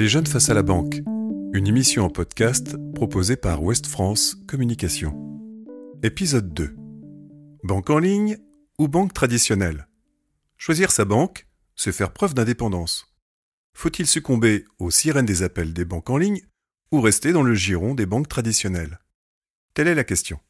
Les jeunes face à la banque, une émission en podcast proposée par Ouest France Communication. Épisode 2. Banque en ligne ou banque traditionnelle? Choisir sa banque, c'est faire preuve d'indépendance. Faut-il succomber aux sirènes des appels des banques en ligne ou rester dans le giron des banques traditionnelles? Telle est la question.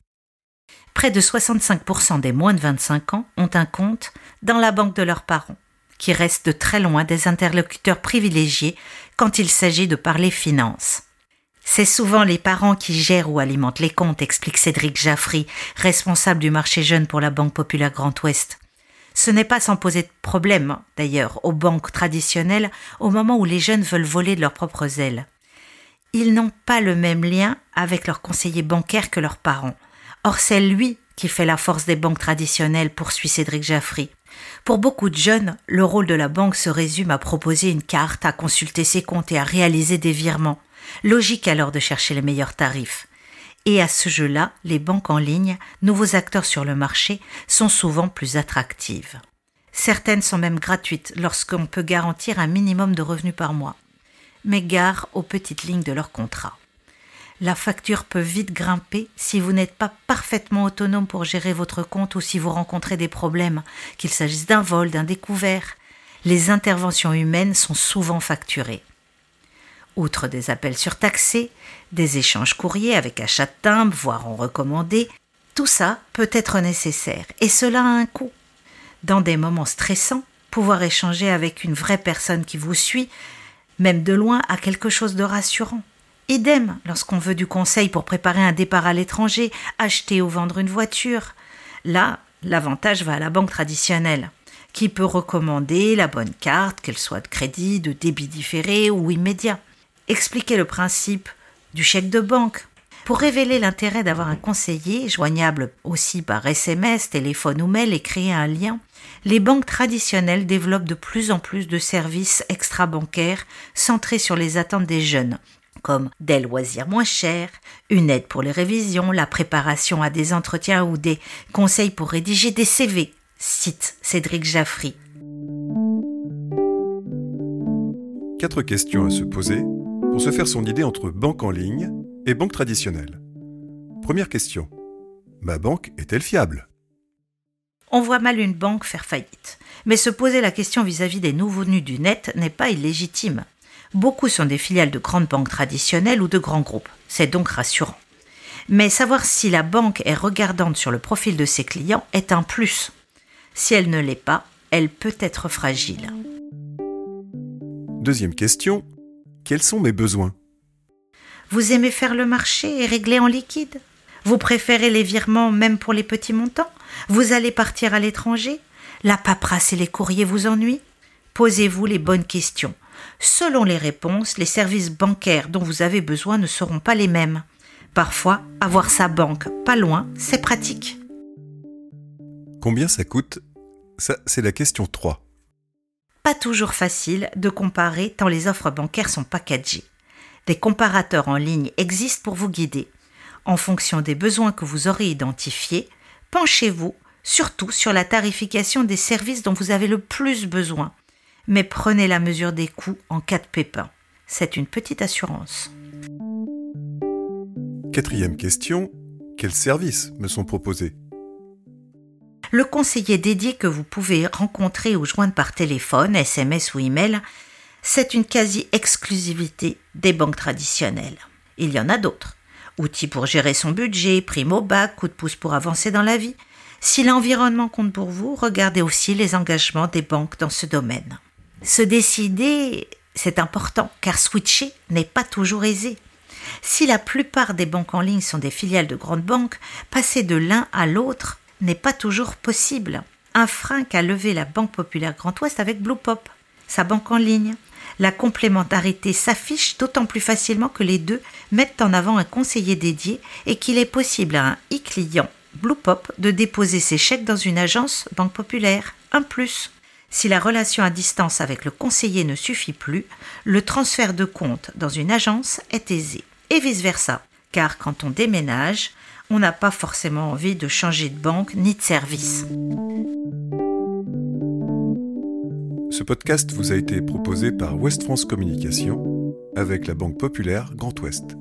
Près de 65% des moins de 25 ans ont un compte dans la banque de leurs parents qui restent de très loin des interlocuteurs privilégiés quand il s'agit de parler finances. C'est souvent les parents qui gèrent ou alimentent les comptes, explique Cédric Jaffry, responsable du marché jeune pour la Banque Populaire Grand Ouest. Ce n'est pas sans poser de problème, d'ailleurs, aux banques traditionnelles au moment où les jeunes veulent voler de leurs propres ailes. Ils n'ont pas le même lien avec leurs conseillers bancaires que leurs parents. Or, c'est lui qui fait la force des banques traditionnelles, poursuit Cédric Jaffry. Pour beaucoup de jeunes, le rôle de la banque se résume à proposer une carte, à consulter ses comptes et à réaliser des virements. Logique alors de chercher les meilleurs tarifs. Et à ce jeu-là, les banques en ligne, nouveaux acteurs sur le marché, sont souvent plus attractives. Certaines sont même gratuites lorsqu'on peut garantir un minimum de revenus par mois. Mais gare aux petites lignes de leur contrat la facture peut vite grimper si vous n'êtes pas parfaitement autonome pour gérer votre compte ou si vous rencontrez des problèmes, qu'il s'agisse d'un vol, d'un découvert. Les interventions humaines sont souvent facturées. Outre des appels surtaxés, des échanges courriers avec achat de timbre, voire en recommandé, tout ça peut être nécessaire et cela a un coût. Dans des moments stressants, pouvoir échanger avec une vraie personne qui vous suit, même de loin, a quelque chose de rassurant. Idem lorsqu'on veut du conseil pour préparer un départ à l'étranger, acheter ou vendre une voiture. Là, l'avantage va à la banque traditionnelle, qui peut recommander la bonne carte, qu'elle soit de crédit, de débit différé ou immédiat. Expliquer le principe du chèque de banque. Pour révéler l'intérêt d'avoir un conseiller, joignable aussi par SMS, téléphone ou mail, et créer un lien, les banques traditionnelles développent de plus en plus de services extra-bancaires centrés sur les attentes des jeunes, comme des loisirs moins chers, une aide pour les révisions, la préparation à des entretiens ou des conseils pour rédiger des CV, cite Cédric Jaffry. Quatre questions à se poser pour se faire son idée entre banque en ligne et banque traditionnelle. Première question. Ma banque est-elle fiable? On voit mal une banque faire faillite. Mais se poser la question vis-à-vis -vis des nouveaux venus du net n'est pas illégitime. Beaucoup sont des filiales de grandes banques traditionnelles ou de grands groupes. C'est donc rassurant. Mais savoir si la banque est regardante sur le profil de ses clients est un plus. Si elle ne l'est pas, elle peut être fragile. Deuxième question. Quels sont mes besoins? Vous aimez faire le marché et régler en liquide? Vous préférez les virements même pour les petits montants? Vous allez partir à l'étranger? La paperasse et les courriers vous ennuient? Posez-vous les bonnes questions. Selon les réponses, les services bancaires dont vous avez besoin ne seront pas les mêmes. Parfois, avoir sa banque pas loin, c'est pratique. Combien ça coûte? Ça, c'est la question 3. Pas toujours facile de comparer tant les offres bancaires sont packagées. Des comparateurs en ligne existent pour vous guider. En fonction des besoins que vous aurez identifiés, penchez-vous surtout sur la tarification des services dont vous avez le plus besoin mais prenez la mesure des coûts en cas de pépin. C'est une petite assurance. Quatrième question, quels services me sont proposés? Le conseiller dédié que vous pouvez rencontrer ou joindre par téléphone, SMS ou email, c'est une quasi-exclusivité des banques traditionnelles. Il y en a d'autres. Outils pour gérer son budget, prime au bac, coup de pouce pour avancer dans la vie. Si l'environnement compte pour vous, regardez aussi les engagements des banques dans ce domaine. Se décider, c'est important, car switcher n'est pas toujours aisé. Si la plupart des banques en ligne sont des filiales de grandes banques, passer de l'un à l'autre n'est pas toujours possible. Un frein qu'a levé la Banque Populaire Grand Ouest avec Blue Pop, sa banque en ligne. La complémentarité s'affiche d'autant plus facilement que les deux mettent en avant un conseiller dédié et qu'il est possible à un e-client Blue Pop de déposer ses chèques dans une agence Banque Populaire. Un plus. Si la relation à distance avec le conseiller ne suffit plus, le transfert de compte dans une agence est aisé. Et vice-versa, car quand on déménage, on n'a pas forcément envie de changer de banque ni de service. Ce podcast vous a été proposé par West France Communication avec la Banque Populaire Grand Ouest.